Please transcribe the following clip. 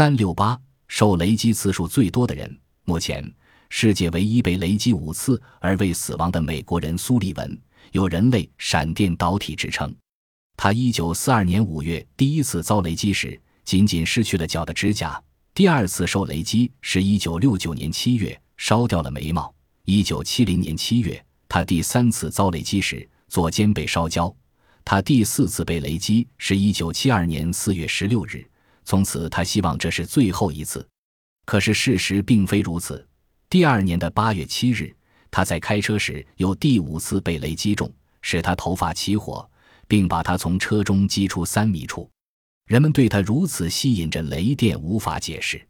三六八，受雷击次数最多的人。目前，世界唯一被雷击五次而未死亡的美国人苏利文，有“人类闪电导体”之称。他一九四二年五月第一次遭雷击时，仅仅失去了脚的指甲；第二次受雷击是一九六九年七月，烧掉了眉毛；一九七零年七月，他第三次遭雷击时，左肩被烧焦；他第四次被雷击是一九七二年四月十六日。从此，他希望这是最后一次。可是事实并非如此。第二年的八月七日，他在开车时又第五次被雷击中，使他头发起火，并把他从车中击出三米处。人们对他如此吸引着雷电无法解释。